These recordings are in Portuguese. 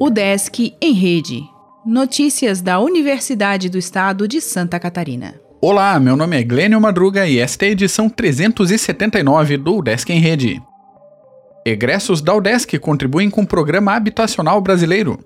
O Desk em Rede. Notícias da Universidade do Estado de Santa Catarina. Olá, meu nome é Glênio Madruga e esta é a edição 379 do Desk em Rede. Egressos da UDESC contribuem com o Programa Habitacional Brasileiro.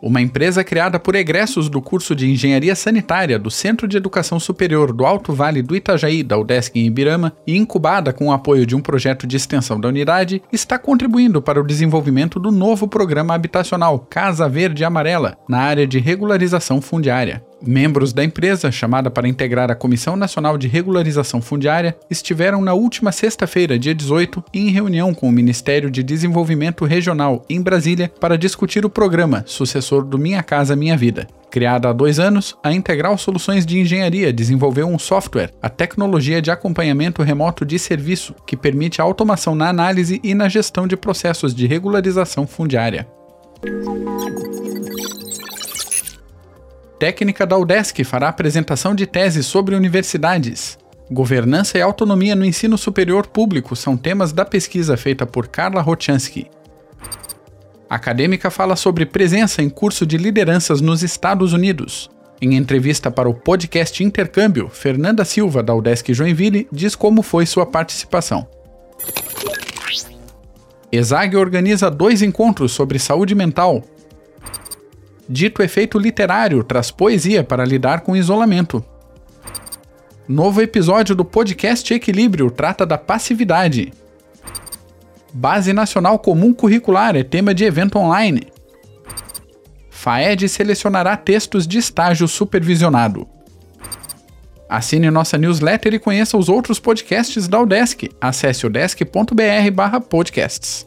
Uma empresa criada por egressos do curso de Engenharia Sanitária do Centro de Educação Superior do Alto Vale do Itajaí, da UDESC em Ibirama, e incubada com o apoio de um projeto de extensão da unidade, está contribuindo para o desenvolvimento do novo programa habitacional Casa Verde Amarela, na área de regularização fundiária. Membros da empresa, chamada para integrar a Comissão Nacional de Regularização Fundiária, estiveram na última sexta-feira, dia 18, em reunião com o Ministério de Desenvolvimento Regional, em Brasília, para discutir o programa sucessor do Minha Casa Minha Vida. Criada há dois anos, a Integral Soluções de Engenharia desenvolveu um software, a tecnologia de acompanhamento remoto de serviço, que permite a automação na análise e na gestão de processos de regularização fundiária. Técnica da UDESC fará apresentação de tese sobre universidades. Governança e autonomia no ensino superior público são temas da pesquisa feita por Carla Rochansky. acadêmica fala sobre presença em curso de lideranças nos Estados Unidos. Em entrevista para o podcast Intercâmbio, Fernanda Silva, da UDESC Joinville, diz como foi sua participação. ESAG organiza dois encontros sobre saúde mental, Dito efeito literário traz poesia para lidar com isolamento. Novo episódio do podcast Equilíbrio trata da passividade. Base Nacional Comum Curricular é tema de evento online. FAED selecionará textos de estágio supervisionado. Assine nossa newsletter e conheça os outros podcasts da UDESC. Acesse udesc.br/podcasts.